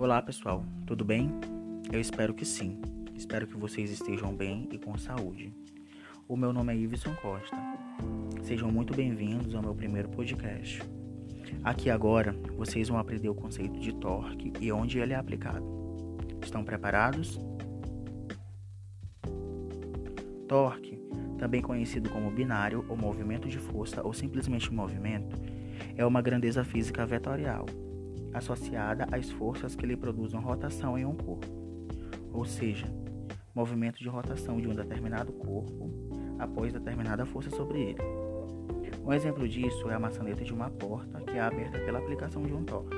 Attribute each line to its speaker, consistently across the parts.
Speaker 1: Olá pessoal, tudo bem? Eu espero que sim. Espero que vocês estejam bem e com saúde. O meu nome é Iveson Costa. Sejam muito bem-vindos ao meu primeiro podcast. Aqui agora vocês vão aprender o conceito de torque e onde ele é aplicado. Estão preparados? Torque, também conhecido como binário ou movimento de força ou simplesmente movimento, é uma grandeza física vetorial associada às forças que lhe produzem rotação em um corpo, ou seja, movimento de rotação de um determinado corpo após determinada força sobre ele. Um exemplo disso é a maçaneta de uma porta que é aberta pela aplicação de um torque,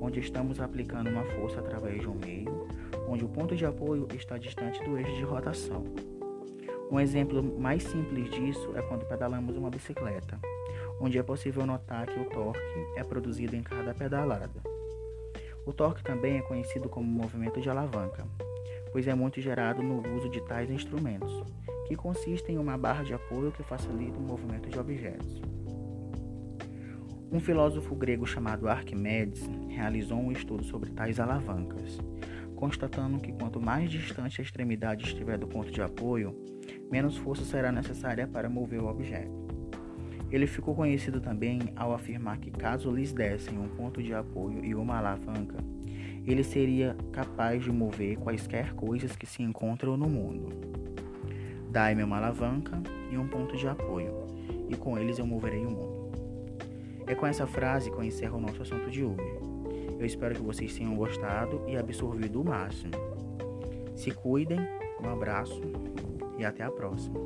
Speaker 1: onde estamos aplicando uma força através de um meio, onde o ponto de apoio está distante do eixo de rotação. Um exemplo mais simples disso é quando pedalamos uma bicicleta onde é possível notar que o torque é produzido em cada pedalada. O torque também é conhecido como movimento de alavanca, pois é muito gerado no uso de tais instrumentos, que consistem em uma barra de apoio que facilita o movimento de objetos. Um filósofo grego chamado Arquimedes realizou um estudo sobre tais alavancas, constatando que quanto mais distante a extremidade estiver do ponto de apoio, menos força será necessária para mover o objeto. Ele ficou conhecido também ao afirmar que caso lhes dessem um ponto de apoio e uma alavanca, ele seria capaz de mover quaisquer coisas que se encontram no mundo. Dai-me uma alavanca e um ponto de apoio, e com eles eu moverei o mundo. É com essa frase que eu encerro o nosso assunto de hoje. Eu espero que vocês tenham gostado e absorvido o máximo. Se cuidem, um abraço e até a próxima.